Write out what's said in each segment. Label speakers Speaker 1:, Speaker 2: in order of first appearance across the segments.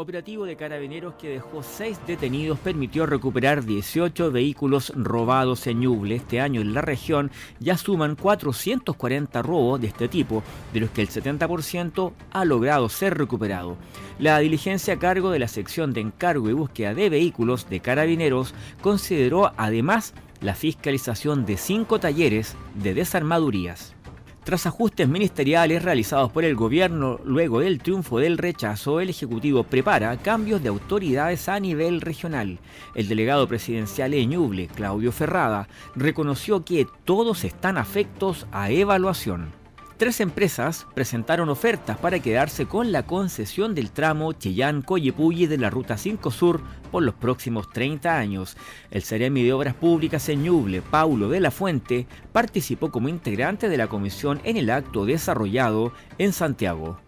Speaker 1: Operativo de carabineros que dejó seis detenidos permitió recuperar 18 vehículos robados en Ñuble. Este año en la región ya suman 440 robos de este tipo, de los que el 70% ha logrado ser recuperado. La diligencia a cargo de la sección de encargo y búsqueda de vehículos de carabineros consideró además la fiscalización de cinco talleres de desarmadurías. Tras ajustes ministeriales realizados por el gobierno luego del triunfo del rechazo, el Ejecutivo prepara cambios de autoridades a nivel regional. El delegado presidencial en Ñuble, Claudio Ferrada, reconoció que todos están afectos a evaluación. Tres empresas presentaron ofertas para quedarse con la concesión del tramo Chillán-Coyepulli de la Ruta 5 Sur por los próximos 30 años. El Ceremi de Obras Públicas en Ñuble, Paulo de la Fuente, participó como integrante de la comisión en el acto desarrollado en Santiago.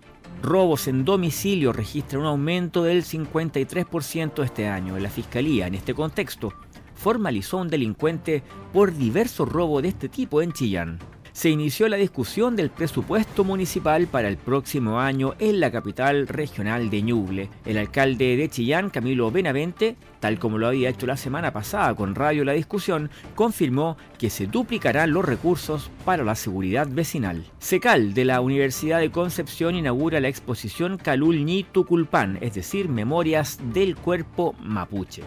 Speaker 1: Robos en domicilio registran un aumento del 53% este año. La Fiscalía, en este contexto, formalizó un delincuente por diversos robos de este tipo en Chillán se inició la discusión del presupuesto municipal para el próximo año en la capital regional de Ñuble. El alcalde de Chillán, Camilo Benavente, tal como lo había hecho la semana pasada con Radio La Discusión, confirmó que se duplicarán los recursos para la seguridad vecinal. Secal de la Universidad de Concepción inaugura la exposición Calul Ñi Tuculpan, es decir, Memorias del Cuerpo Mapuche.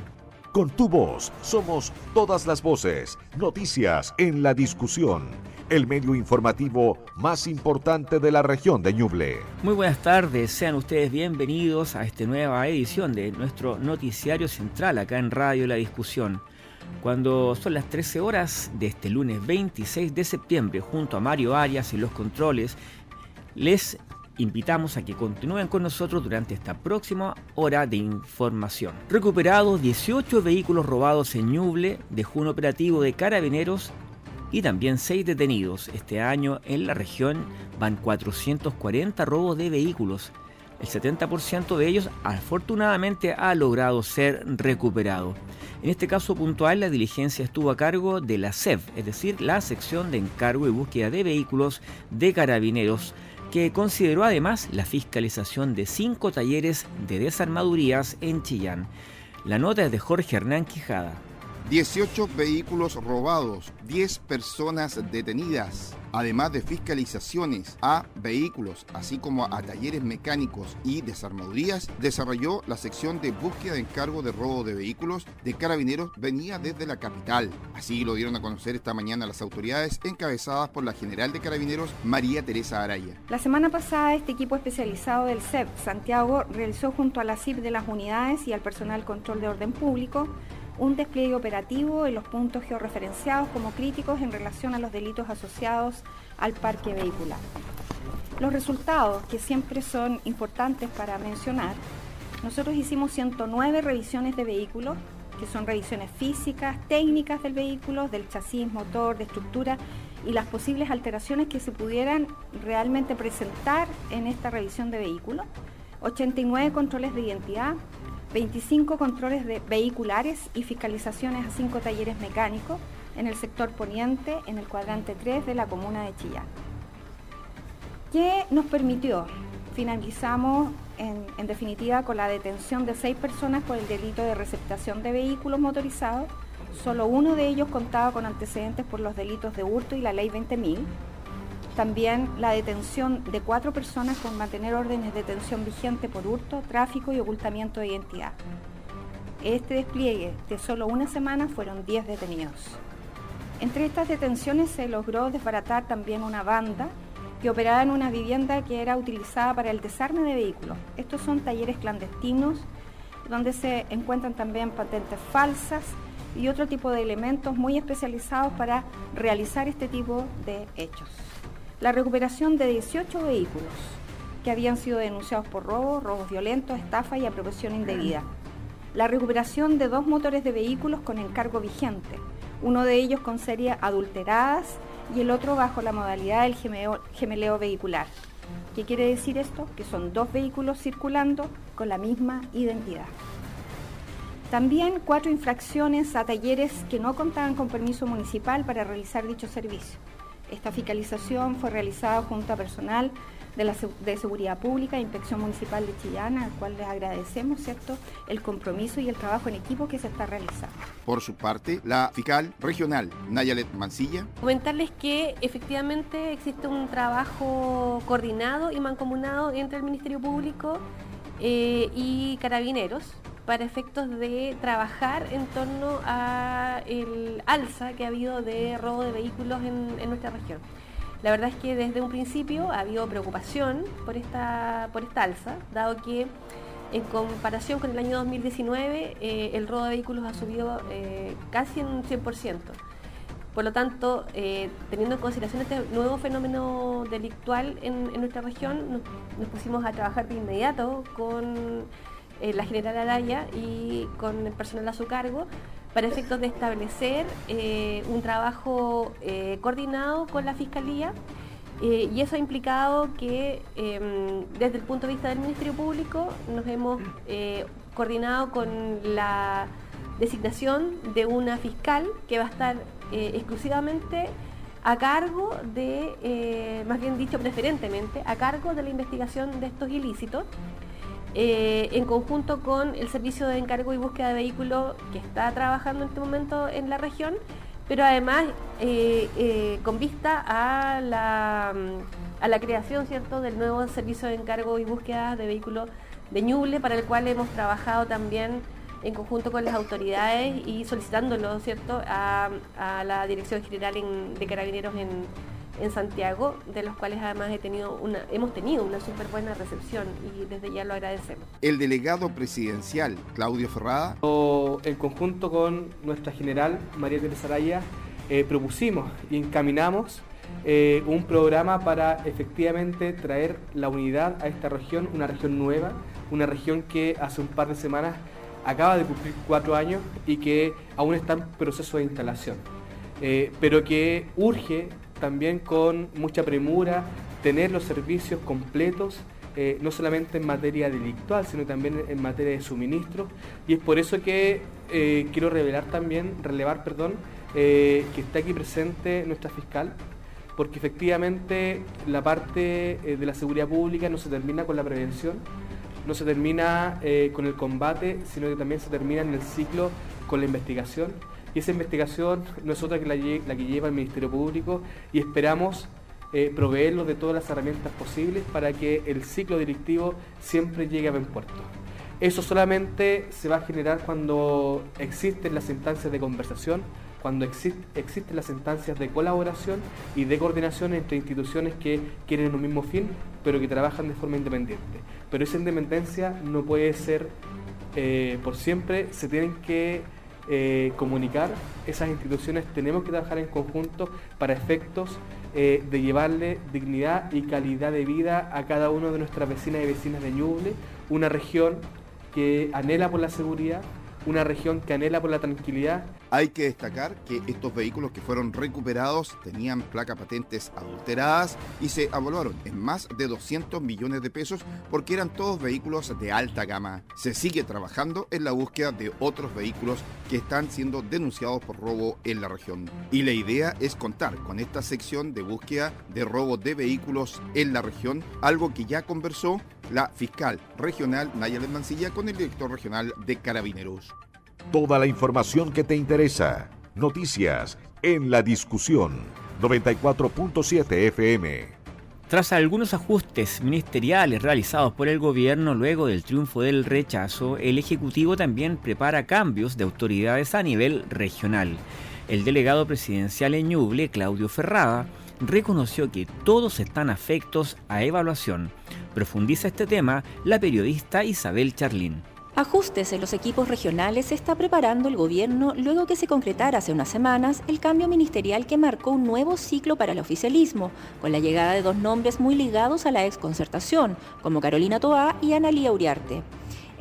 Speaker 2: Con tu voz somos todas las voces, noticias en la discusión el medio informativo más importante de la región de Ñuble.
Speaker 1: Muy buenas tardes, sean ustedes bienvenidos a esta nueva edición de nuestro noticiario central acá en Radio La Discusión. Cuando son las 13 horas de este lunes 26 de septiembre, junto a Mario Arias y los controles, les invitamos a que continúen con nosotros durante esta próxima hora de información. Recuperados 18 vehículos robados en Ñuble, dejó un operativo de carabineros y también seis detenidos. Este año en la región van 440 robos de vehículos. El 70% de ellos afortunadamente ha logrado ser recuperado. En este caso puntual la diligencia estuvo a cargo de la SEV, es decir, la sección de encargo y búsqueda de vehículos de carabineros, que consideró además la fiscalización de cinco talleres de desarmadurías en Chillán. La nota es de Jorge Hernán Quijada.
Speaker 3: 18 vehículos robados, 10 personas detenidas, además de fiscalizaciones a vehículos, así como a talleres mecánicos y desarmadurías, desarrolló la sección de búsqueda de encargo de robo de vehículos de carabineros venía desde la capital. Así lo dieron a conocer esta mañana las autoridades encabezadas por la general de carabineros María Teresa Araya.
Speaker 4: La semana pasada este equipo especializado del CEP Santiago realizó junto a la CIP de las unidades y al personal control de orden público un despliegue operativo en los puntos georreferenciados como críticos en relación a los delitos asociados al parque vehicular. Los resultados, que siempre son importantes para mencionar, nosotros hicimos 109 revisiones de vehículos, que son revisiones físicas, técnicas del vehículo, del chasis, motor, de estructura y las posibles alteraciones que se pudieran realmente presentar en esta revisión de vehículos, 89 controles de identidad, 25 controles de vehiculares y fiscalizaciones a 5 talleres mecánicos en el sector poniente, en el cuadrante 3 de la comuna de Chillán. ¿Qué nos permitió? Finalizamos en, definitiva con la detención de seis personas por el delito de receptación de vehículos motorizados. Solo uno de ellos contaba con antecedentes por los delitos de hurto y la ley 20.000 también la detención de cuatro personas con mantener órdenes de detención vigente por hurto, tráfico y ocultamiento de identidad. Este despliegue de solo una semana fueron 10 detenidos. Entre estas detenciones se logró desbaratar también una banda que operaba en una vivienda que era utilizada para el desarme de vehículos. Estos son talleres clandestinos donde se encuentran también patentes falsas y otro tipo de elementos muy especializados para realizar este tipo de hechos la recuperación de 18 vehículos que habían sido denunciados por robo, robos violentos, estafa y apropiación indebida. La recuperación de dos motores de vehículos con encargo vigente, uno de ellos con series adulteradas y el otro bajo la modalidad del gemeleo, vehicular. ¿Qué quiere decir esto? Que son dos vehículos circulando con la misma identidad. También cuatro infracciones a talleres que no contaban con permiso municipal para realizar dicho servicio. Esta fiscalización fue realizada junto a personal de, la, de Seguridad Pública e Inspección Municipal de Chillán, al cual les agradecemos ¿cierto? el compromiso y el trabajo en equipo que se está realizando.
Speaker 3: Por su parte, la fiscal regional Nayalet Mancilla.
Speaker 5: Comentarles que efectivamente existe un trabajo coordinado y mancomunado entre el Ministerio Público eh, y Carabineros para efectos de trabajar en torno a el alza que ha habido de robo de vehículos en nuestra región. La verdad es que desde un principio ha habido preocupación por esta, por esta alza, dado que en comparación con el año 2019 eh, el robo de vehículos ha subido eh, casi en un 100%. Por lo tanto, eh, teniendo en consideración este nuevo fenómeno delictual en, nuestra región, nos, pusimos a trabajar de inmediato con la general Araya y con el personal a su cargo para efectos de establecer eh, un trabajo eh, coordinado con la Fiscalía eh, y eso ha implicado que em, desde el punto de vista del Ministerio Público nos hemos coordinado con la designación de una fiscal que va a estar exclusivamente a cargo de, más bien dicho preferentemente, a cargo de la investigación de estos ilícitos eh, en conjunto con el servicio de encargo y búsqueda de vehículos que está trabajando en este momento en la región, pero además eh, eh, con vista a la, a la creación ¿cierto? del nuevo servicio de encargo y búsqueda de vehículos de Ñuble, para el cual hemos trabajado también en conjunto con las autoridades y solicitándolo ¿cierto? A, la Dirección General de Carabineros en, en Santiago, de los cuales además he tenido una, hemos tenido una súper buena recepción y desde ya lo agradecemos.
Speaker 3: El delegado presidencial, Claudio Ferrada.
Speaker 6: En conjunto con nuestra general, María Teresa Araya, eh, propusimos y encaminamos eh, un programa para efectivamente traer la unidad a esta región, una región nueva, una región que hace un par de semanas acaba de cumplir cuatro años y que aún está en proceso de instalación, eh, pero que urge también con mucha premura tener los servicios completos, eh, no solamente en materia delictual, sino también en materia de suministro. Y es por eso que eh, quiero revelar también, relevar, perdón, eh, que está aquí presente nuestra fiscal, porque efectivamente la parte de la seguridad pública no se termina con la prevención, no se termina con el combate, sino que también se termina en el ciclo con la investigación y esa investigación no es otra que la, que lleva el Ministerio Público y esperamos eh, proveerlos de todas las herramientas posibles para que el ciclo delictivo siempre llegue a buen puerto. Eso solamente se va a generar cuando existen las instancias de conversación, cuando existen las instancias de colaboración y de coordinación entre instituciones que quieren un mismo fin, pero que trabajan de forma independiente. Pero esa independencia no puede ser eh, por siempre, se tienen que eh, comunicar, esas instituciones tenemos que trabajar en conjunto para efectos eh, de llevarle dignidad y calidad de vida a cada uno de nuestras vecinas y vecinas de Ñuble, una región que anhela por la seguridad, una región que anhela por la tranquilidad.
Speaker 3: Hay que destacar que estos vehículos que fueron recuperados tenían placas patentes adulteradas y se evaluaron en más de 200 millones de pesos porque eran todos vehículos de alta gama. Se sigue trabajando en la búsqueda de otros vehículos que están siendo denunciados por robo en la región. Y la idea es contar con esta sección de búsqueda de robo de vehículos en la región, algo que ya conversó la fiscal regional Nayeli Mancilla con el director regional de Carabineros.
Speaker 2: Toda la información que te interesa. Noticias en la discusión 94.7 FM.
Speaker 1: Tras algunos ajustes ministeriales realizados por el gobierno luego del triunfo del rechazo, el Ejecutivo también prepara cambios de autoridades a nivel regional. El delegado presidencial en Ñuble, Claudio Ferrada, reconoció que todos están afectos a evaluación. Profundiza este tema la periodista Isabel Charlín.
Speaker 7: Ajustes en los equipos regionales se está preparando el gobierno luego que se concretara hace unas semanas el cambio ministerial que marcó un nuevo ciclo para el oficialismo, con la llegada de dos nombres muy ligados a la exconcertación, como Carolina Toá y Analía Uriarte.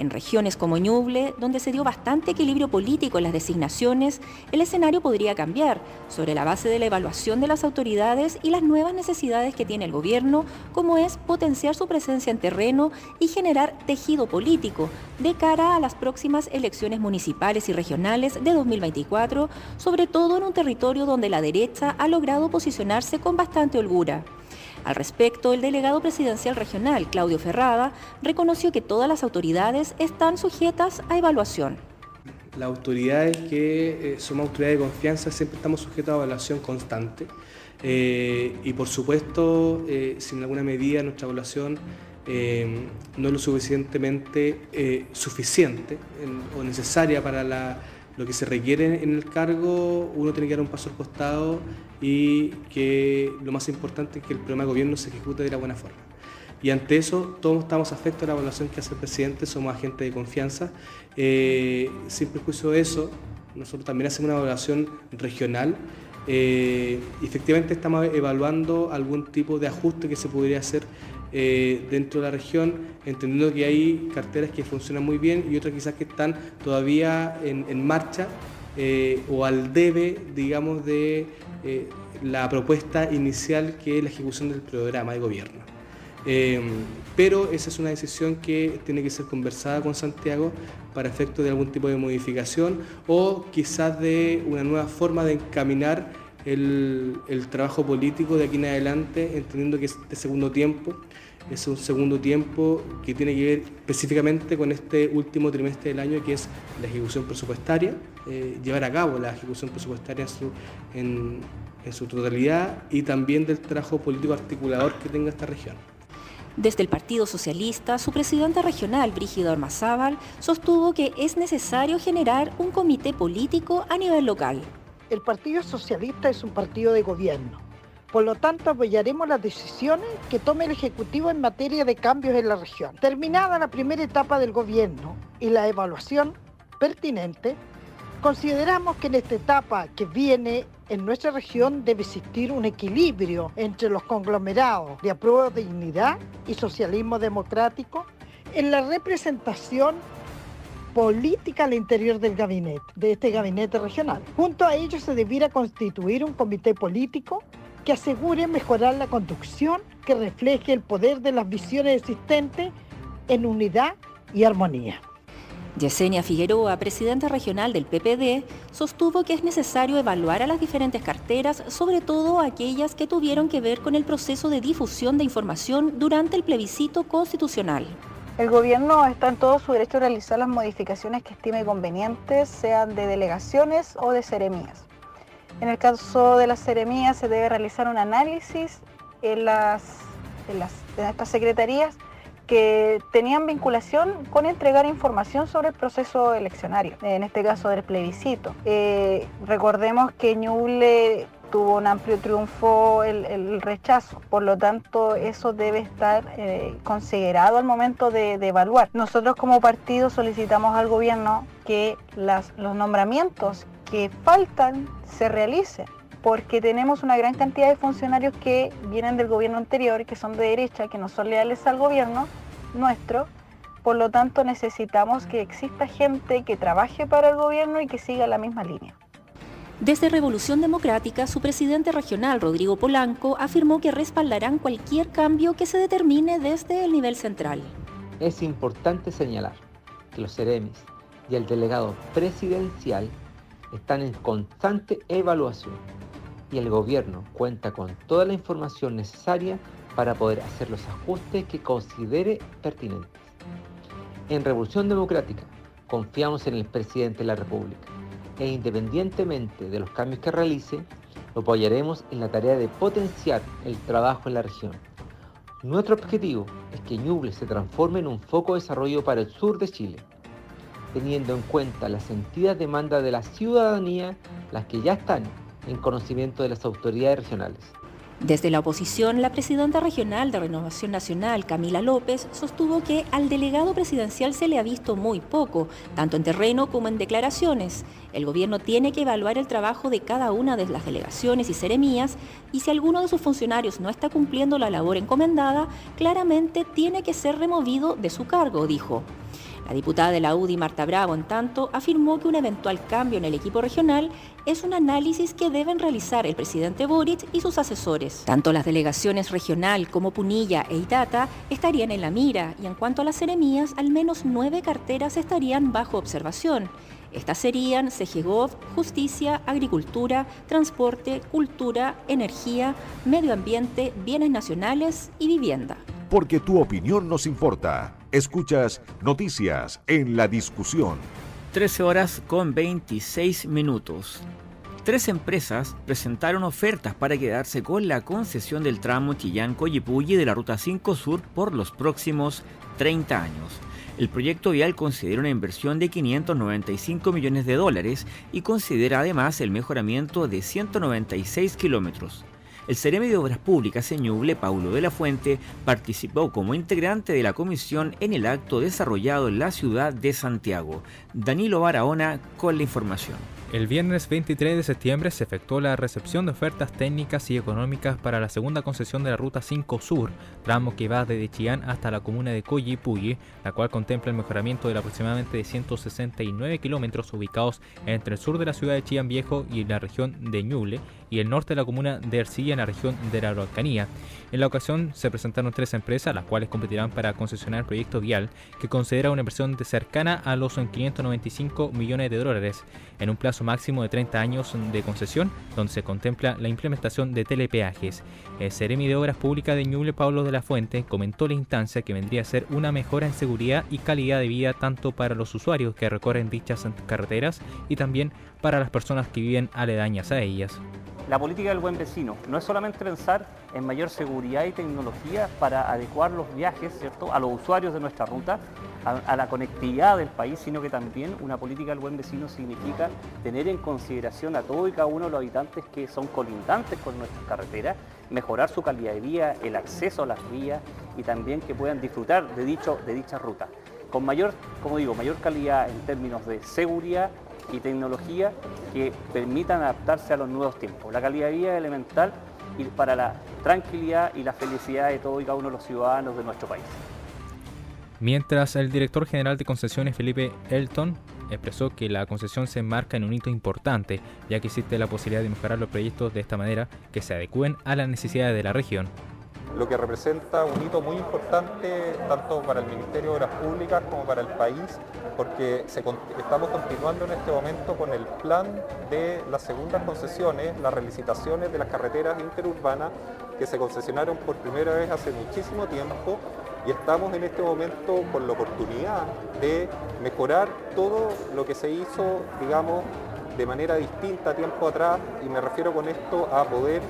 Speaker 7: En regiones como Ñuble, donde se dio bastante equilibrio político en las designaciones, el escenario podría cambiar sobre la base de la evaluación de las autoridades y las nuevas necesidades que tiene el gobierno, como es potenciar su presencia en terreno y generar tejido político de cara a las próximas elecciones municipales y regionales de 2024, sobre todo en un territorio donde la derecha ha logrado posicionarse con bastante holgura. Al respecto, el delegado presidencial regional, Claudio Ferrada, reconoció que todas las autoridades están sujetas a evaluación.
Speaker 6: Las autoridades que eh, somos autoridades de confianza siempre estamos sujetos a evaluación constante eh, y por supuesto, eh, sin alguna medida nuestra evaluación no es lo suficientemente suficiente o necesaria para lo que se requiere en el cargo, uno tiene que dar un paso al costado y que lo más importante es que el programa de gobierno se ejecute de la buena forma. Y ante eso, todos estamos afectos a la evaluación que hace el presidente, somos agentes de confianza. Eh, sin perjuicio de eso, nosotros también hacemos una evaluación regional. Eh, efectivamente estamos evaluando algún tipo de ajuste que se podría hacer eh, dentro de la región, entendiendo que hay carteras que funcionan muy bien y otras quizás que están todavía en, marcha o al debe, digamos, de eh, la propuesta inicial que es la ejecución del programa de gobierno. Eh, pero esa es una decisión que tiene que ser conversada con Santiago para efecto de algún tipo de modificación o quizás de una nueva forma de encaminar el, trabajo político de aquí en adelante, entendiendo que este segundo tiempo es un segundo tiempo que tiene que ver específicamente con este último trimestre del año, que es la ejecución presupuestaria, eh, llevar a cabo la ejecución presupuestaria en su, totalidad y también del trabajo político articulador que tenga esta región.
Speaker 7: Desde el Partido Socialista, su presidente regional, Brígido Armazábal, sostuvo que es necesario generar un comité político a nivel local.
Speaker 8: El Partido Socialista es un partido de gobierno. Por lo tanto, apoyaremos las decisiones que tome el Ejecutivo en materia de cambios en la región. Terminada la primera etapa del gobierno y la evaluación pertinente, Consideramos que en esta etapa que viene en nuestra región debe existir un equilibrio entre los conglomerados de apruebo de dignidad y socialismo democrático en la representación política al interior del gabinete, de este gabinete regional. Junto a ello se debiera constituir un comité político que asegure mejorar la conducción que refleje el poder de las visiones existentes en unidad y armonía.
Speaker 7: Yesenia Figueroa, presidenta regional del PPD, sostuvo que es necesario evaluar a las diferentes carteras, sobre todo aquellas que tuvieron que ver con el proceso de difusión de información durante el plebiscito constitucional.
Speaker 9: El gobierno está en todo su derecho a realizar las modificaciones que estime convenientes, sean de delegaciones o de seremías. En el caso de las seremías se debe realizar un análisis en, las, en estas secretarías que tenían vinculación con entregar información sobre el proceso eleccionario, en este caso del plebiscito. Eh, recordemos que Ñuble tuvo un amplio triunfo el, rechazo, por lo tanto eso debe estar eh, considerado al momento de, evaluar. Nosotros como partido solicitamos al gobierno que los nombramientos que faltan se realicen porque tenemos una gran cantidad de funcionarios que vienen del gobierno anterior, que son de derecha, que no son leales al gobierno nuestro, por lo tanto necesitamos que exista gente que trabaje para el gobierno y que siga la misma línea.
Speaker 7: Desde Revolución Democrática, su presidente regional, Rodrigo Polanco, afirmó que respaldarán cualquier cambio que se determine desde el nivel central.
Speaker 10: Es importante señalar que los CEREMIS y el delegado presidencial están en constante evaluación y el gobierno cuenta con toda la información necesaria para poder hacer los ajustes que considere pertinentes. En Revolución Democrática confiamos en el presidente de la República e independientemente de los cambios que realice, lo apoyaremos en la tarea de potenciar el trabajo en la región. Nuestro objetivo es que Ñuble se transforme en un foco de desarrollo para el sur de Chile, teniendo en cuenta las sentidas demandas de la ciudadanía, las que ya están en conocimiento de las autoridades regionales.
Speaker 7: Desde la oposición, la presidenta regional de Renovación Nacional, Camila López, sostuvo que al delegado presidencial se le ha visto muy poco, tanto en terreno como en declaraciones. El gobierno tiene que evaluar el trabajo de cada una de las delegaciones y seremías y si alguno de sus funcionarios no está cumpliendo la labor encomendada, claramente tiene que ser removido de su cargo, dijo. La diputada de la UDI, Marta Bravo, en tanto, afirmó que un eventual cambio en el equipo regional es un análisis que deben realizar el presidente Boric y sus asesores. Tanto las delegaciones regional como Punilla e Itata estarían en la mira y en cuanto a las seremías, al menos nueve carteras estarían bajo observación. Estas serían CGGOV, Justicia, Agricultura, Transporte, Cultura, Energía, Medio Ambiente, Bienes Nacionales y Vivienda.
Speaker 2: Porque tu opinión nos importa. Escuchas Noticias en la discusión.
Speaker 1: 13 horas con 26 minutos. Tres empresas presentaron ofertas para quedarse con la concesión del tramo Chillán-Coyipulli de la Ruta 5 Sur por los próximos 30 años. El proyecto vial considera una inversión de 595 millones de dólares y considera además el mejoramiento de 196 kilómetros. El Ceremi de Obras Públicas en Ñuble, Paulo de la Fuente, participó como integrante de la comisión en el acto desarrollado en la ciudad de Santiago. Danilo Barahona con la información.
Speaker 11: El viernes 23 de septiembre se efectuó la recepción de ofertas técnicas y económicas para la segunda concesión de la Ruta 5 Sur, tramo que va desde Chillán hasta la comuna de Coyipulli, la cual contempla el mejoramiento de aproximadamente de 169 kilómetros ubicados entre el sur de la ciudad de Chillán Viejo y la región de Ñuble y el norte de la comuna de Ercilla en la región de la Araucanía. En la ocasión se presentaron tres empresas, las cuales competirán para concesionar el proyecto vial, que considera una inversión de cercana a los 595 millones de dólares, en un plazo máximo de 30 años de concesión, donde se contempla la implementación de telepeajes. El Ceremi de Obras Públicas de Ñuble, Pablo de la Fuente, comentó la instancia que vendría a ser una mejora en seguridad y calidad de vida tanto para los usuarios que recorren dichas carreteras y también para las personas que viven aledañas a ellas.
Speaker 12: La política del buen vecino no es solamente pensar en mayor seguridad y tecnología para adecuar los viajes ¿cierto? a los usuarios de nuestra ruta, a, la conectividad del país, sino que también una política del buen vecino significa tener en consideración a todos y cada uno de los habitantes que son colindantes con nuestras carreteras, mejorar su calidad de vida, el acceso a las vías y también que puedan disfrutar de, dicho, de dicha ruta. Con mayor, como digo, mayor calidad en términos de seguridad y tecnología que permitan adaptarse a los nuevos tiempos. La calidad de vida es elemental y para la tranquilidad y la felicidad de todos y cada uno de los ciudadanos de nuestro país.
Speaker 11: Mientras el director general de concesiones Felipe Elton expresó que la concesión se enmarca en un hito importante, ya que existe la posibilidad de mejorar los proyectos de esta manera que se adecúen a las necesidades de la región
Speaker 13: lo que representa un hito muy importante tanto para el Ministerio de Obras Públicas como para el país, porque estamos continuando en este momento con el plan de las segundas concesiones, las relicitaciones de las carreteras interurbanas que se concesionaron por primera vez hace muchísimo tiempo y estamos en este momento con la oportunidad de mejorar todo lo que se hizo, digamos, de manera distinta tiempo atrás y me refiero con esto a poder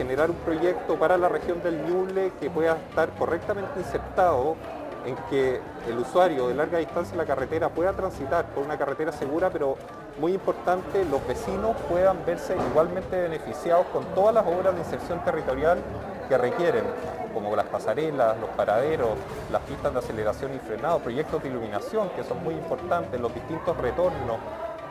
Speaker 13: generar un proyecto para la región del Ñuble que pueda estar correctamente insertado en que el usuario de larga distancia en la carretera pueda transitar por una carretera segura, pero muy importante, los vecinos puedan verse igualmente beneficiados con todas las obras de inserción territorial que requieren, como las pasarelas, los paraderos, las pistas de aceleración y frenado, proyectos de iluminación que son muy importantes, los distintos retornos,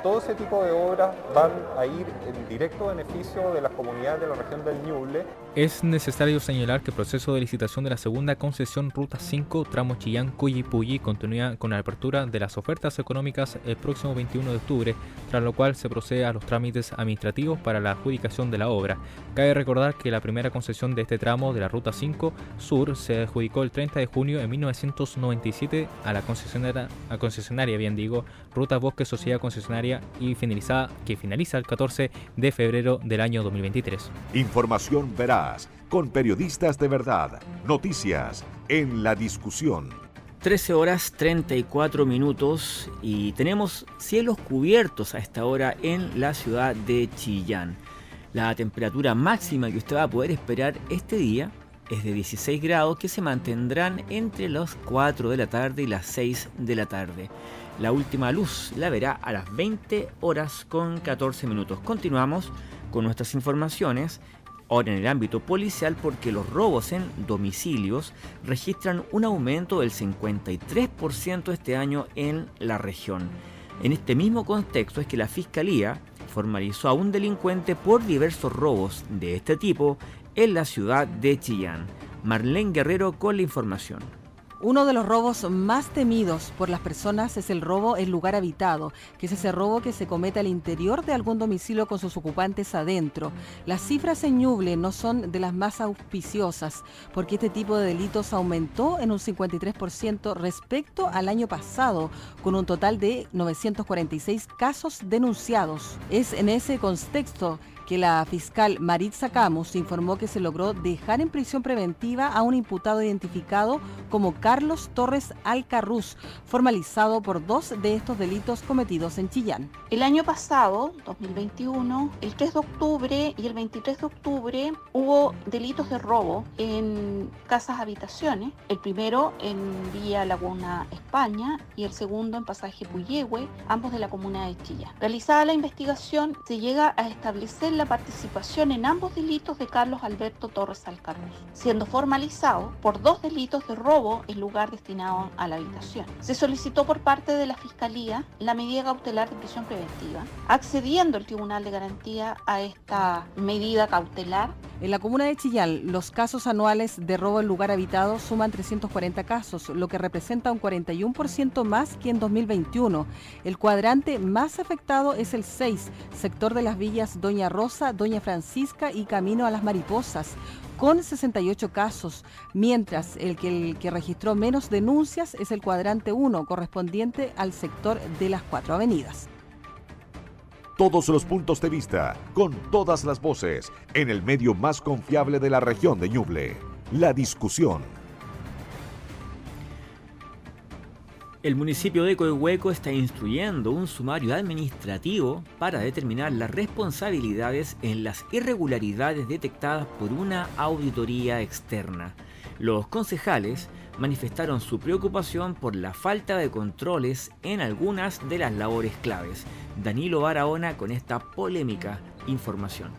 Speaker 13: todo ese tipo de obras van a ir en directo beneficio de las comunidades de la región del Ñuble.
Speaker 11: Es necesario señalar que el proceso de licitación de la segunda concesión Ruta 5 tramo Chillán Cuyipulli continúa con la apertura de las ofertas económicas el próximo 21 de octubre, tras lo cual se procede a los trámites administrativos para la adjudicación de la obra. Cabe recordar que la primera concesión de este tramo de la Ruta 5 Sur se adjudicó el 30 de junio de 1997 a la concesionaria, a concesionaria bien digo, Ruta Bosque Sociedad Concesionaria y finalizada, que finaliza el 14 de febrero del año 2023.
Speaker 2: Información veraz, con periodistas de verdad, noticias en la discusión.
Speaker 1: 13 horas 34 minutos y tenemos cielos cubiertos a esta hora en la ciudad de Chillán. La temperatura máxima que usted va a poder esperar este día es de 16 grados que se mantendrán entre las 4 de la tarde y las 6 de la tarde. La última luz la verá a las 20 horas con 14 minutos. Continuamos con nuestras informaciones. Ahora en el ámbito policial porque los robos en domicilios registran un aumento del 53% este año en la región. En este mismo contexto es que la Fiscalía formalizó a un delincuente por diversos robos de este tipo en la ciudad de Chillán. Marlene Guerrero con la información.
Speaker 14: Uno de los robos más temidos por las personas es el robo en lugar habitado, que es ese robo que se comete al interior de algún domicilio con sus ocupantes adentro. Las cifras en Ñuble no son de las más auspiciosas, porque este tipo de delitos aumentó en un 53% respecto al año pasado, con un total de 946 casos denunciados. Es en ese contexto que la fiscal Maritza Camus informó que se logró dejar en prisión preventiva a un imputado identificado como Carlos Torres Alcarruz, formalizado por dos de estos delitos cometidos en Chillán.
Speaker 15: El año pasado, 2021, el 3 de octubre y el 23 de octubre hubo delitos de robo en casas habitaciones. El primero en Vía Laguna, España, y el segundo en Pasaje Puyehue, ambos de la comuna de Chillán. Realizada la investigación, se llega a establecer la participación en ambos delitos de Carlos Alberto Torres Alcarruz, siendo formalizado por dos delitos de robo en lugar destinado a la habitación. Se solicitó por parte de la Fiscalía la medida cautelar de prisión preventiva, accediendo el Tribunal de Garantía a esta medida cautelar.
Speaker 14: En la comuna de Chillán, los casos anuales de robo en lugar habitado suman 340 casos, lo que representa un 41% más que en 2021. El cuadrante más afectado es el 6, sector de las villas Doña Rosa Doña Francisca y Camino a las Mariposas, con 68 casos, mientras el que, registró menos denuncias es el cuadrante 1, correspondiente al sector de las cuatro avenidas.
Speaker 2: Todos los puntos de vista, con todas las voces, en el medio más confiable de la región de Ñuble. La discusión
Speaker 1: El municipio de Coihueco está instruyendo un sumario administrativo para determinar las responsabilidades en las irregularidades detectadas por una auditoría externa. Los concejales manifestaron su preocupación por la falta de controles en algunas de las labores claves. Danilo Barahona con esta polémica información.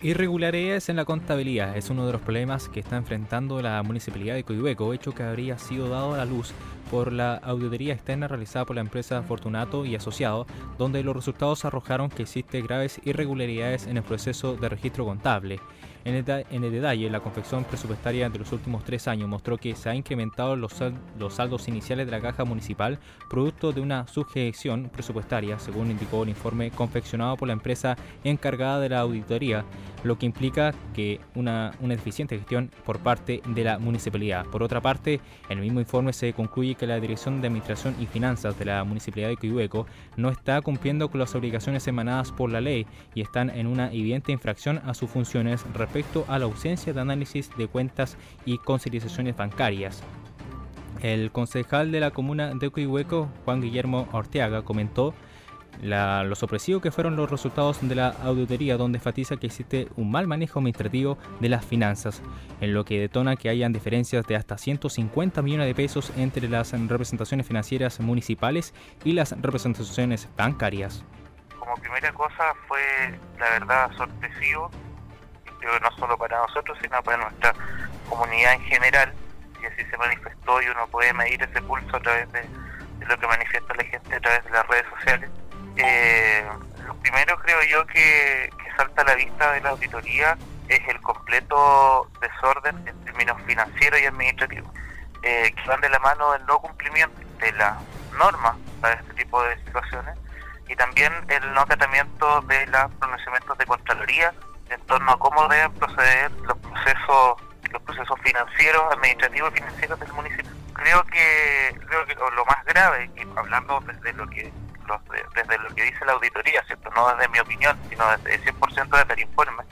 Speaker 11: Irregularidades en la contabilidad es uno de los problemas que está enfrentando la municipalidad de Coihueco, hecho que habría sido dado a la luz por la auditoría externa realizada por la empresa Fortunato y Asociado, donde los resultados arrojaron que existen graves irregularidades en el proceso de registro contable. En el, detalle, la confección presupuestaria de los últimos tres años mostró que se han incrementado los, los saldos iniciales de la caja municipal producto de una sujeción presupuestaria, según indicó el informe confeccionado por la empresa encargada de la auditoría, lo que implica que una, una deficiente gestión por parte de la municipalidad. Por otra parte, en el mismo informe se concluye que la Dirección de Administración y Finanzas de la Municipalidad de Coihueco no está cumpliendo con las obligaciones emanadas por la ley y están en una evidente infracción a sus funciones respecto a la ausencia de análisis de cuentas y conciliaciones bancarias. El concejal de la comuna de Coihueco, Juan Guillermo Orteaga, comentó la, lo sorpresivo que fueron los resultados de la auditoría, donde enfatiza que existe un mal manejo administrativo de las finanzas, en lo que detona que hayan diferencias de hasta 150 millones de pesos entre las representaciones financieras municipales y las representaciones bancarias.
Speaker 16: Como primera cosa fue, la verdad, sorpresivo, no solo para nosotros, sino para nuestra comunidad en general, y así se manifestó y uno puede medir ese pulso a través de lo que manifiesta la gente a través de las redes sociales eh, lo primero creo yo que, salta a la vista de la auditoría es el completo desorden en términos financieros y administrativos, eh, que van de la mano del no cumplimiento de las normas para este tipo de situaciones y también el no acatamiento de los pronunciamientos de Contraloría en torno a cómo deben proceder los procesos los procesos financieros, administrativos y financieros del municipio. Creo que creo que lo más grave, y hablando desde lo que desde lo que dice la auditoría, ¿cierto? No desde mi opinión, sino desde el 100% desde el informe.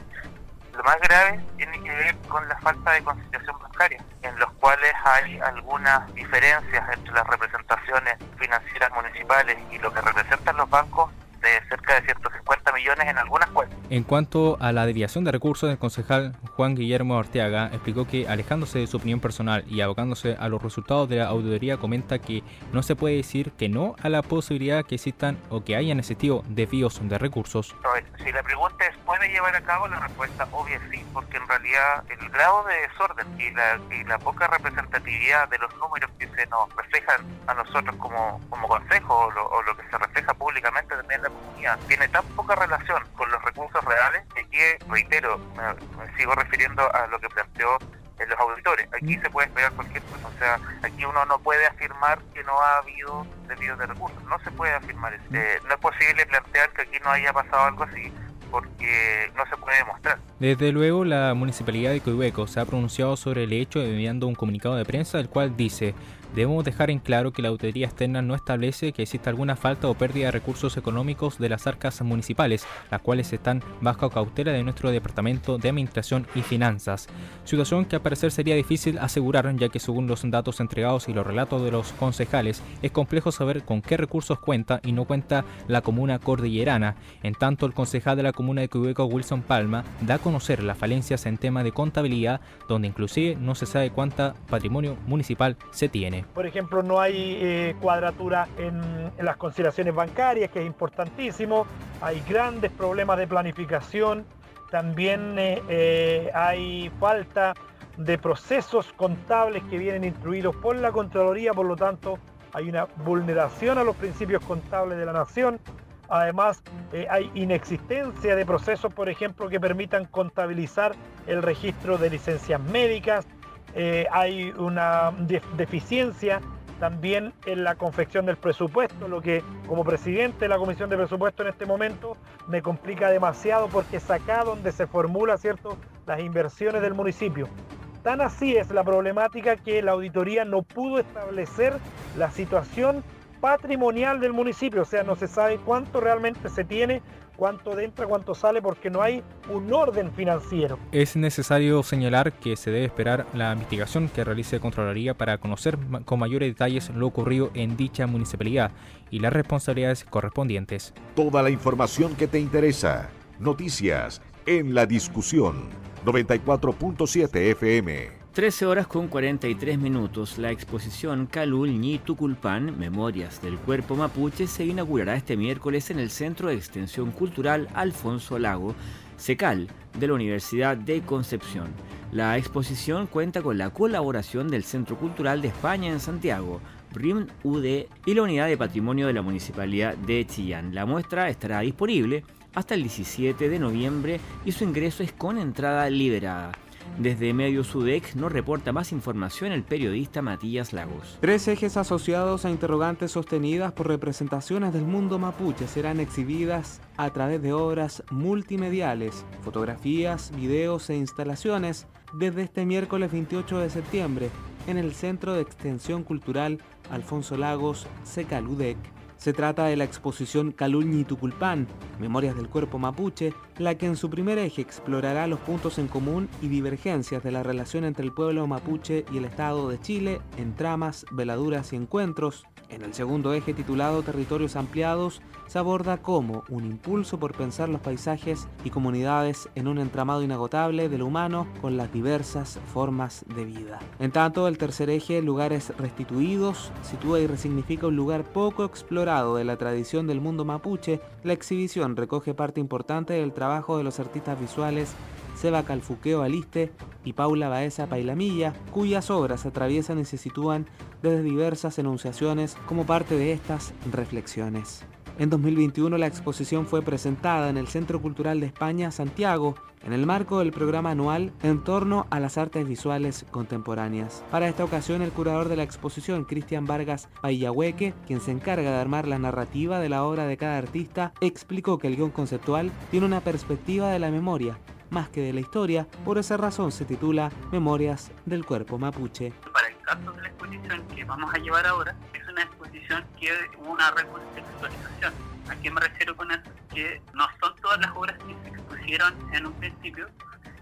Speaker 16: Lo más grave tiene que ver con la falta de conciliación bancaria, en los cuales hay algunas diferencias entre las representaciones financieras municipales y lo que representan los bancos de cerca de 150 millones en algunas cuentas.
Speaker 11: En cuanto a la desviación de recursos, el concejal Juan Guillermo Arteaga explicó que alejándose de su opinión personal y abocándose a los resultados de la auditoría comenta que no se puede decir que no a la posibilidad que existan o que hayan existido desvíos de recursos.
Speaker 16: Si la pregunta es ¿puede llevar a cabo? La respuesta obvia es sí, porque en realidad el grado de desorden y la, y la poca representatividad de los números que se nos reflejan a nosotros como, como consejo o lo, o lo que se refleja públicamente también comunidad tiene tan poca relación con los recursos reales que, reitero, me, sigo refiriendo a lo que planteó en los auditores. Aquí se puede esperar cualquier cosa. O sea, aquí uno no puede afirmar que no ha habido desvío de recursos. No se puede afirmar eso. Eh, no es posible plantear que aquí no haya pasado algo así porque no se puede demostrar.
Speaker 11: Desde luego, la Municipalidad de Coihueco se ha pronunciado sobre el hecho enviando un comunicado de prensa, el cual dice Debemos dejar en claro que la auditoría externa no establece que exista alguna falta o pérdida de recursos económicos de las arcas municipales, las cuales están bajo cautela de nuestro Departamento de Administración y Finanzas. Situación que a parecer sería difícil asegurar, ya que según los datos entregados y los relatos de los concejales, es complejo saber con qué recursos cuenta y no cuenta la comuna cordillerana. En tanto, el concejal de la comuna de Cubeco, Wilson Palma, da a conocer las falencias en tema de contabilidad, donde inclusive no se sabe cuánta patrimonio municipal se tiene.
Speaker 17: Por ejemplo, no hay eh, cuadratura en, las consideraciones bancarias, que es importantísimo. Hay grandes problemas de planificación. También eh, eh, hay falta de procesos contables que vienen instruidos por la Contraloría, por lo tanto hay una vulneración a los principios contables de la nación. Además, hay inexistencia de procesos, por ejemplo, que permitan contabilizar el registro de licencias médicas, eh, hay una deficiencia también en la confección del presupuesto, lo que como presidente de la Comisión de Presupuesto en este momento me complica demasiado porque es acá donde se formula ¿cierto? las inversiones del municipio. Tan así es la problemática que la auditoría no pudo establecer la situación patrimonial del municipio, o sea, no se sabe cuánto realmente se tiene cuánto entra, cuánto sale, porque no hay un orden financiero.
Speaker 11: Es necesario señalar que se debe esperar la investigación que realice Contraloría para conocer con mayores detalles lo ocurrido en dicha municipalidad y las responsabilidades correspondientes.
Speaker 2: Toda la información que te interesa. Noticias en la discusión 94.7 FM.
Speaker 1: 13 horas con 43 minutos, la exposición Calul Ñi Tuculpan, Memorias del Cuerpo Mapuche, se inaugurará este miércoles en el Centro de Extensión Cultural Alfonso Lago, SECAL, de la Universidad de Concepción. La exposición cuenta con la colaboración del Centro Cultural de España en Santiago, RIM UD y la Unidad de Patrimonio de la Municipalidad de Chillán. La muestra estará disponible hasta el 17 de noviembre y su ingreso es con entrada liberada. Desde Medio Sudec nos reporta más información el periodista Matías Lagos.
Speaker 18: Tres ejes asociados a interrogantes sostenidas por representaciones del mundo mapuche serán exhibidas a través de obras multimediales, fotografías, videos e instalaciones desde este miércoles 28 de septiembre en el Centro de Extensión Cultural Alfonso Lagos, Secaludec se trata de la exposición Caluñi Tuculpán, Memorias del Cuerpo Mapuche, la que en su primer eje explorará los puntos en común y divergencias de la relación entre el pueblo mapuche y el Estado de Chile en tramas, veladuras y encuentros, en el segundo eje titulado Territorios Ampliados se aborda como un impulso por pensar los paisajes y comunidades en un entramado inagotable de lo humano con las diversas formas de vida. En tanto, el tercer eje, Lugares Restituidos, sitúa y resignifica un lugar poco explorado de la tradición del mundo mapuche. La exhibición recoge parte importante del trabajo de los artistas visuales Seba Calfuqueo Aliste y Paula Baeza Pailamilla, cuyas obras atraviesan y se sitúan desde diversas enunciaciones como parte de estas reflexiones. En 2021 la exposición fue presentada en el Centro Cultural de España, Santiago, en el marco del programa anual en torno a las artes visuales contemporáneas. Para esta ocasión, el curador de la exposición, Cristian Vargas Payahueque, quien se encarga de armar la narrativa de la obra de cada artista, explicó que el guion conceptual tiene una perspectiva de la memoria más que de la historia, por esa razón se titula Memorias del Cuerpo Mapuche.
Speaker 19: Para el caso de la exposición que vamos a llevar ahora, que una recontextualización. ¿A qué me refiero con eso? Que no son todas las obras que se expusieron en un principio,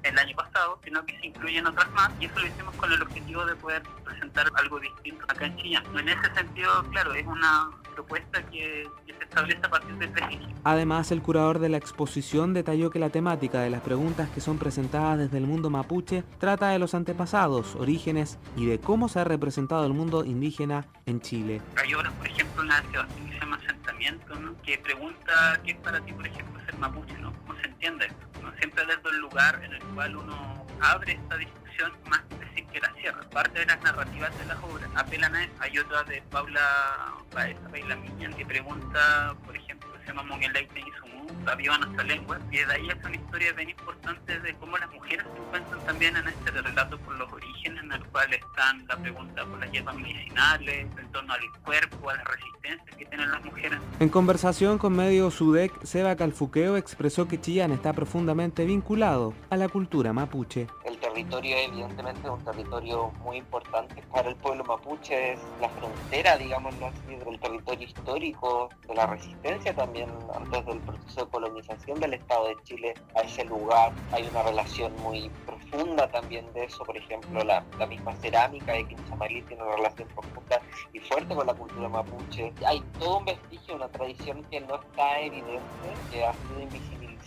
Speaker 19: el año pasado, sino que se incluyen otras más y eso lo hicimos con el objetivo de poder presentar algo distinto acá en Chillán. En ese sentido, claro, es una propuesta que, se establece a partir de tres
Speaker 18: Además, el curador de la exposición detalló que la temática de las preguntas que son presentadas desde el mundo mapuche trata de los antepasados, orígenes y de cómo se ha representado el mundo indígena en Chile.
Speaker 19: Hay obras, por ejemplo, una que se llama Asentamiento, que pregunta qué es para ti, por ejemplo, ser mapuche, ¿no? ¿Cómo se entiende esto? Siempre desde el lugar en el cual uno abre esta discusión más decir que la cierra. Parte de las narrativas de las obras apelan a eso. Hay otra de Paula Baeza Miña que pregunta, por ejemplo, se llama Mongelite y su la viva nuestra lengua, y de ahí es una historia bien importante de cómo las mujeres se encuentran también en este relato por los orígenes, en el cual están la pregunta por las hierbas medicinales, en torno al cuerpo, a la resistencia que tienen las mujeres.
Speaker 18: En conversación con medio SUDEC, Seba Calfuqueo expresó que Chillán está profundamente vinculado a la cultura mapuche.
Speaker 20: El territorio evidentemente es un territorio muy importante para el pueblo mapuche, es la frontera, digámoslo así, del territorio histórico, de la resistencia también antes del proceso de colonización del Estado de Chile a ese lugar. Hay una relación muy profunda también de eso, por ejemplo, la, la misma cerámica de Quinchamalí tiene una relación profunda y fuerte con la cultura mapuche. Hay todo un vestigio, una tradición que no está evidente, que ha sido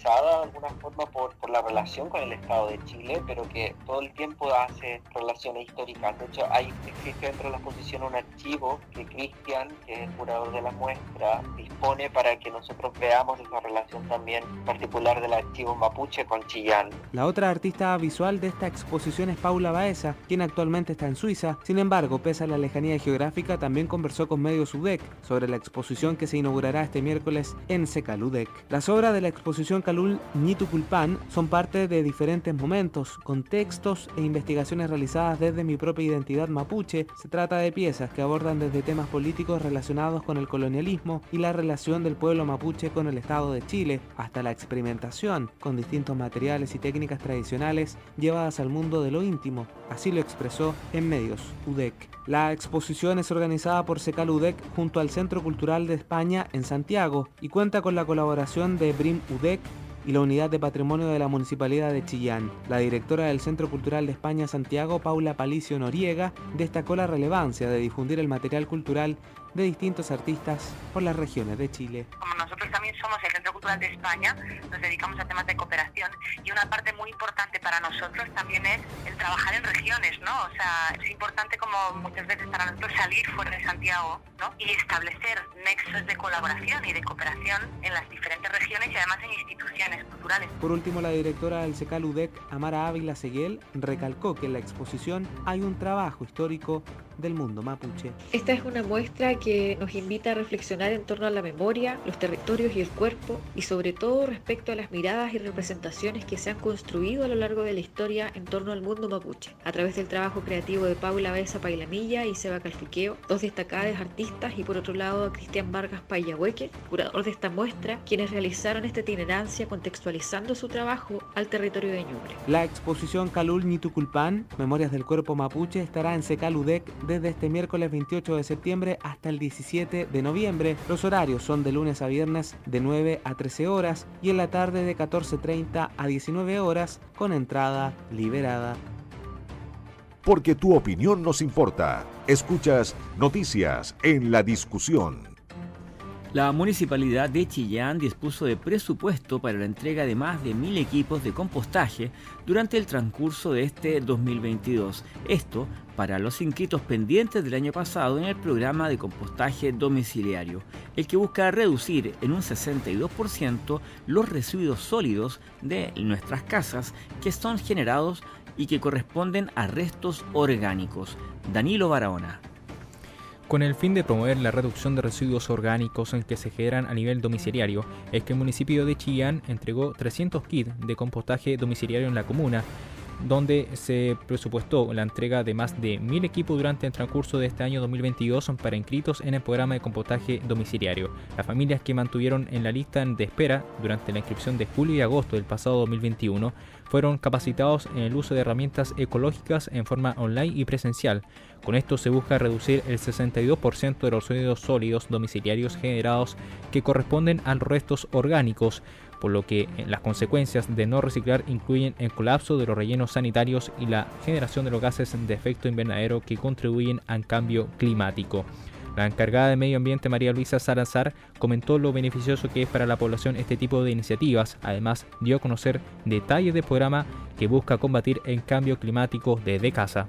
Speaker 20: de alguna forma por, por la relación con el Estado de Chile, pero que todo el tiempo hace relaciones históricas. De hecho, hay, existe dentro de la exposición un archivo que Cristian, que es el curador de la muestra, dispone para que nosotros veamos esa relación también particular del archivo mapuche con Chillán.
Speaker 18: La otra artista visual de esta exposición es Paula Baeza, quien actualmente está en Suiza. Sin embargo, pese a la lejanía geográfica, también conversó con Medio Sudec sobre la exposición que se inaugurará este miércoles en Secaludec. Las obras de la exposición Calul Ñituculpan son parte de diferentes momentos, contextos e investigaciones realizadas desde mi propia identidad mapuche. Se trata de piezas que abordan desde temas políticos relacionados con el colonialismo y la relación del pueblo mapuche con el Estado de Chile, hasta la experimentación con distintos materiales y técnicas tradicionales llevadas al mundo de lo íntimo. Así lo expresó en medios UDEC. La exposición es organizada por Secal UDEC junto al Centro Cultural de España en Santiago y cuenta con la colaboración de BRIM UDEC, y la Unidad de Patrimonio de la Municipalidad de Chillán. La directora del Centro Cultural de España Santiago, Paula Palicio Noriega, destacó la relevancia de difundir el material cultural de distintos artistas por las regiones de Chile.
Speaker 21: Como nosotros también somos el Centro Cultural de España, nos dedicamos a temas de cooperación y una parte muy importante para nosotros también es el trabajar en regiones, ¿no? O sea, es importante como muchas veces para nosotros salir fuera de Santiago, ¿no? Y establecer nexos de colaboración y de cooperación en las diferentes regiones y además en instituciones culturales.
Speaker 18: Por último, la directora del SECAL UDEC, Amara Ávila Seguel, recalcó que en la exposición hay un trabajo histórico del mundo mapuche.
Speaker 22: Esta es una muestra que nos invita a reflexionar en torno a la memoria, los territorios y el cuerpo, y sobre todo respecto a las miradas y representaciones que se han construido a lo largo de la historia en torno al mundo mapuche, a través del trabajo creativo de Paula Besa Pailamilla y Seba Calfiqueo, dos destacadas artistas, y por otro lado a Cristian Vargas Payahueque, curador de esta muestra, quienes realizaron esta itinerancia contextualizando su trabajo al territorio de Ñuble.
Speaker 18: La exposición Calul Nituculpan, Memorias del Cuerpo Mapuche, estará en Secaludec desde este miércoles 28 de septiembre hasta el 17 de noviembre. Los horarios son de lunes a viernes de 9 a 13 horas y en la tarde de 14.30 a 19 horas con entrada liberada.
Speaker 2: Porque tu opinión nos importa. Escuchas noticias en la discusión.
Speaker 1: La municipalidad de Chillán dispuso de presupuesto para la entrega de más de mil equipos de compostaje durante el transcurso de este 2022. Esto para los inscritos pendientes del año pasado en el programa de compostaje domiciliario, el que busca reducir en un 62% los residuos sólidos de nuestras casas que son generados y que corresponden a restos orgánicos. Danilo Barahona.
Speaker 11: Con el fin de promover la reducción de residuos orgánicos en que se generan a nivel domiciliario, es que el municipio de Chillán entregó 300 kits de compostaje domiciliario en la comuna, donde se presupuestó la entrega de más de 1.000 equipos durante el transcurso de este año 2022 para inscritos en el programa de compostaje domiciliario. Las familias que mantuvieron en la lista de espera durante la inscripción de julio y agosto del pasado 2021 fueron capacitados en el uso de herramientas ecológicas en forma online y presencial. Con esto se busca reducir el 62% de los residuos sólidos domiciliarios generados que corresponden a restos orgánicos, por lo que las consecuencias de no reciclar incluyen el colapso de los rellenos sanitarios y la generación de los gases de efecto invernadero que contribuyen al cambio climático. La encargada de Medio Ambiente, María Luisa Salazar, comentó lo beneficioso que es para la población este tipo de iniciativas. Además, dio a conocer detalles del programa que busca combatir el cambio climático desde casa.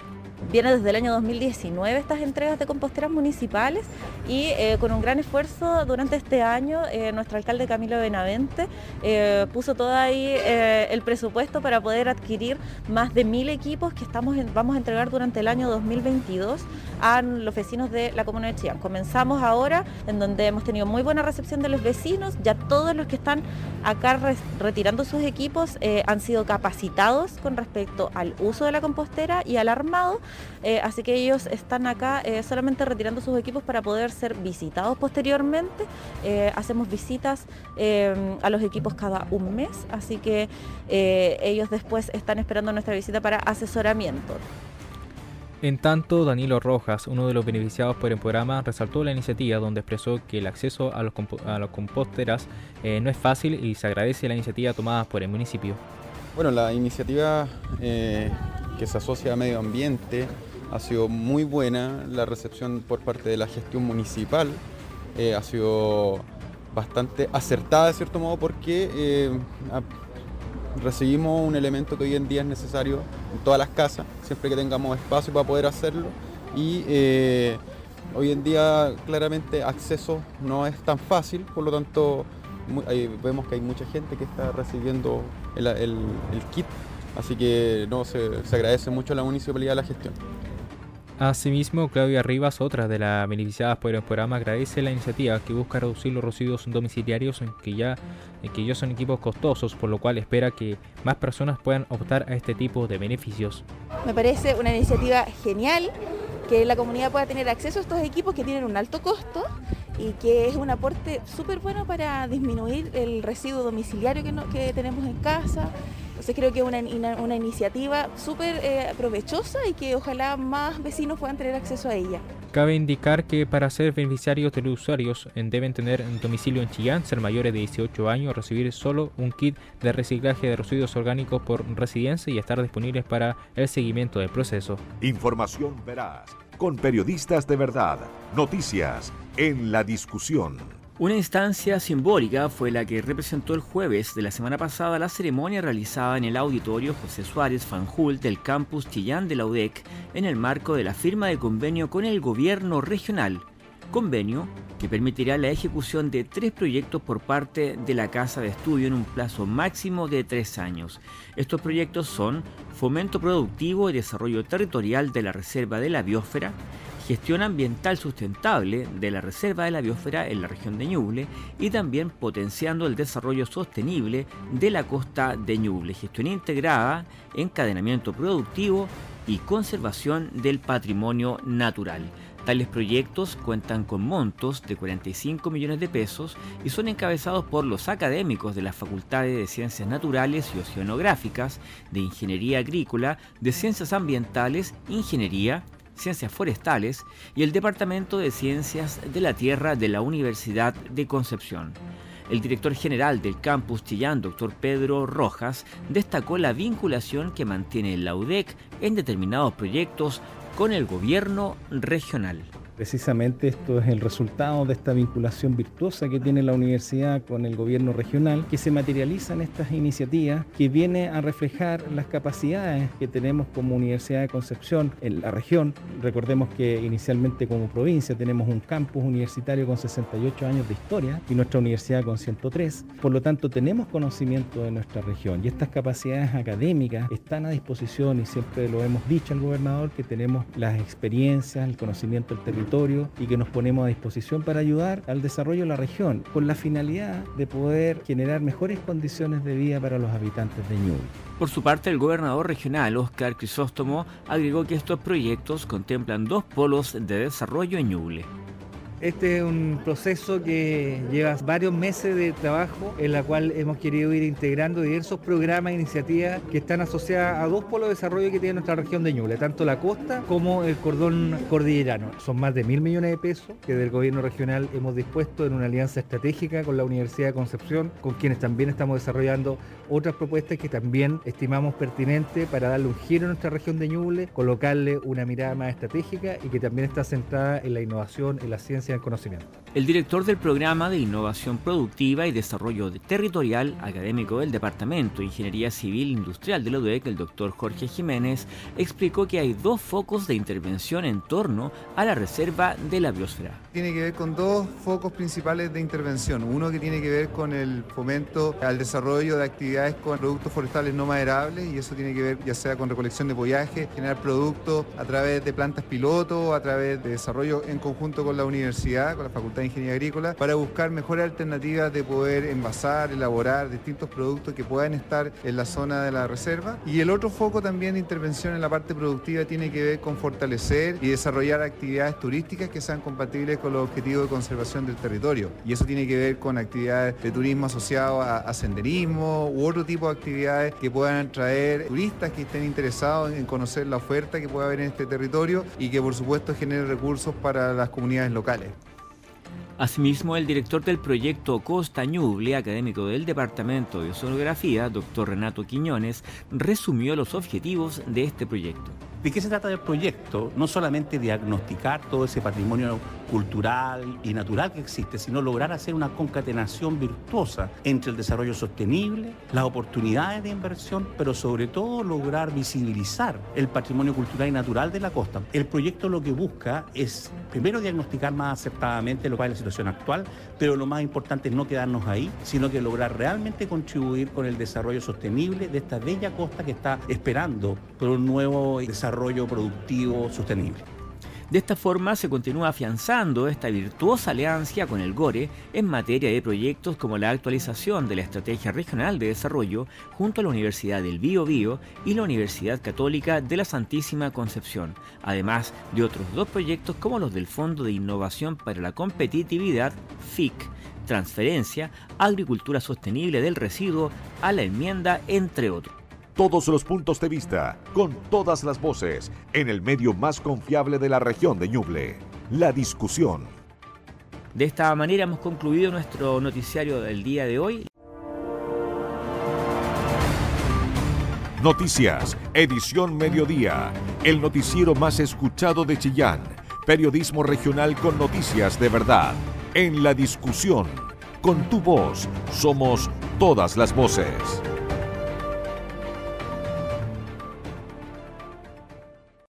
Speaker 23: Viene desde el año 2019 estas entregas de composteras municipales y eh, con un gran esfuerzo durante este año eh, nuestro alcalde Camilo Benavente eh, puso todo ahí el presupuesto para poder adquirir más de mil equipos que estamos vamos a entregar durante el año 2022 a los vecinos de la comuna de Chillán. Comenzamos ahora en donde hemos tenido muy buena recepción de los vecinos, ya todos los que están acá retirando sus equipos han sido capacitados con respecto al uso de la compostera y al armado eh, así que ellos están acá eh, solamente retirando sus equipos para poder ser visitados posteriormente. Eh, hacemos visitas a los equipos cada un mes, así que ellos después están esperando nuestra visita para asesoramiento.
Speaker 11: En tanto, Danilo Rojas, uno de los beneficiados por el programa, resaltó la iniciativa donde expresó que el acceso a los composteras no es fácil y se agradece la iniciativa tomada por el municipio.
Speaker 24: Bueno, la iniciativa que se asocia a medio ambiente. Ha sido muy buena la recepción por parte de la gestión municipal. Eh, ha sido bastante acertada de cierto modo porque eh, recibimos un elemento que hoy en día es necesario en todas las casas, siempre que tengamos espacio para poder hacerlo. Y eh, hoy en día claramente acceso no es tan fácil, por lo tanto vemos que hay mucha gente que está recibiendo el, kit Así que no, se, agradece mucho a la municipalidad la gestión.
Speaker 11: Asimismo, Claudia Rivas, otra de las beneficiadas por el programa, agradece la iniciativa que busca reducir los residuos domiciliarios, que ya que ellos son equipos costosos, por lo cual espera que más personas puedan optar a este tipo de beneficios.
Speaker 20: Me parece una iniciativa genial que la comunidad pueda tener acceso a estos equipos que tienen un alto costo y que es un aporte súper bueno para disminuir el residuo domiciliario que, que tenemos en casa entonces creo que es una, iniciativa súper eh, provechosa y que ojalá más vecinos puedan tener acceso a ella.
Speaker 11: Cabe indicar que para ser beneficiarios de los usuarios deben tener domicilio en Chillán, ser mayores de 18 años, recibir solo un kit de reciclaje de residuos orgánicos por residencia y estar disponibles para el seguimiento del proceso.
Speaker 2: Información veraz, con periodistas de verdad, noticias en la discusión.
Speaker 1: Una instancia simbólica fue la que representó el jueves de la semana pasada la ceremonia realizada en el auditorio José Suárez Fanjul del campus Chillán de la UDEC en el marco de la firma de convenio con el gobierno regional. Convenio que permitirá la ejecución de tres proyectos por parte de la Casa de Estudio en un plazo máximo de tres años. Estos proyectos son Fomento Productivo y Desarrollo Territorial de la Reserva de la Biosfera, gestión ambiental sustentable de la Reserva de la Biosfera en la región de Ñuble y también potenciando el desarrollo sostenible de la costa de Ñuble, gestión integrada, encadenamiento productivo y conservación del patrimonio natural. Tales proyectos cuentan con montos de 45 millones de pesos y son encabezados por los académicos de las facultades de Ciencias Naturales y Oceanográficas, de Ingeniería Agrícola, de Ciencias Ambientales, Ingeniería, Ciencias Forestales y el Departamento de Ciencias de la Tierra de la Universidad de Concepción. El director general del campus Chillán, doctor Pedro Rojas, destacó la vinculación que mantiene la UDEC en determinados proyectos con el gobierno regional.
Speaker 25: Precisamente esto es el resultado de esta vinculación virtuosa que tiene la universidad con el gobierno regional, que se materializa en estas iniciativas, que viene a reflejar las capacidades que tenemos como Universidad de Concepción en la región. Recordemos que inicialmente como provincia tenemos un campus universitario con 68 años de historia y nuestra universidad con 103. Por lo tanto, tenemos conocimiento de nuestra región y estas capacidades académicas están a disposición y siempre lo hemos dicho al gobernador que tenemos las experiencias, el conocimiento del territorio y que nos ponemos a disposición para ayudar al desarrollo de la región, con la finalidad de poder generar mejores condiciones de vida para los habitantes de Ñuble.
Speaker 1: Por su parte, el gobernador regional, Oscar Crisóstomo, agregó que estos proyectos contemplan dos polos de desarrollo en Ñuble.
Speaker 26: Este es un proceso que lleva varios meses de trabajo en la cual hemos querido ir integrando diversos programas e iniciativas que están asociadas a dos polos de desarrollo que tiene nuestra región de Ñuble, tanto la costa como el cordón cordillerano. Son más de mil millones de pesos que del gobierno regional hemos dispuesto en una alianza estratégica con la Universidad de Concepción, con quienes también estamos desarrollando otras propuestas que también estimamos pertinentes para darle un giro a nuestra región de Ñuble, colocarle una mirada más estratégica y que también está centrada en la innovación, en la ciencia y el conocimiento.
Speaker 1: El director del programa de innovación productiva y desarrollo territorial académico del Departamento de Ingeniería Civil Industrial de la UDEC, el doctor Jorge Jiménez, explicó que hay dos focos de intervención en torno a la reserva de la biosfera.
Speaker 27: Tiene que ver con dos focos principales de intervención. Uno que tiene que ver con el fomento al desarrollo de actividades con productos forestales no maderables y eso tiene que ver ya sea con recolección de follaje, generar productos a través de plantas piloto, a través de desarrollo en conjunto con la universidad, con la Facultad de Ingeniería Agrícola, para buscar mejores alternativas de poder envasar, elaborar distintos productos que puedan estar en la zona de la reserva. Y el otro foco también de intervención en la parte productiva tiene que ver con fortalecer y desarrollar actividades turísticas que sean compatibles con los objetivos de conservación del territorio. Y eso tiene que ver con actividades de turismo asociado a, senderismo u otro tipo de actividades que puedan atraer turistas que estén interesados en conocer la oferta que pueda haber en este territorio y que por supuesto genere recursos para las comunidades locales.
Speaker 1: Asimismo, el director del proyecto Costa Ñuble, académico del Departamento de Oceanografía, doctor Renato Quiñones, resumió los objetivos de este proyecto.
Speaker 24: ¿De qué se trata el proyecto? No solamente diagnosticar todo ese patrimonio cultural y natural que existe, sino lograr hacer una concatenación virtuosa entre el desarrollo sostenible, las oportunidades de inversión, pero sobre todo lograr visibilizar el patrimonio cultural y natural de la costa. El proyecto lo que busca es primero diagnosticar más acertadamente lo que es la situación actual, pero lo más importante es no quedarnos ahí, sino que lograr realmente contribuir con el desarrollo sostenible de esta bella costa que está esperando por un nuevo desarrollo desarrollo productivo sostenible.
Speaker 1: De esta forma se continúa afianzando esta virtuosa alianza con el GORE en materia de proyectos como la actualización de la Estrategia Regional de Desarrollo junto a la Universidad del Bío Bío y la Universidad Católica de la Santísima Concepción, además de otros dos proyectos como los del Fondo de Innovación para la Competitividad, FIC, Transferencia, Agricultura Sostenible del Residuo a la enmienda, entre otros
Speaker 2: todos los puntos de vista, con todas las voces, en el medio más confiable de la región de Ñuble, la discusión.
Speaker 1: De esta manera hemos concluido nuestro noticiario del día de hoy.
Speaker 2: Noticias, edición mediodía, el noticiero más escuchado de Chillán, periodismo regional con noticias de verdad, en la discusión. Con tu voz, somos todas las voces.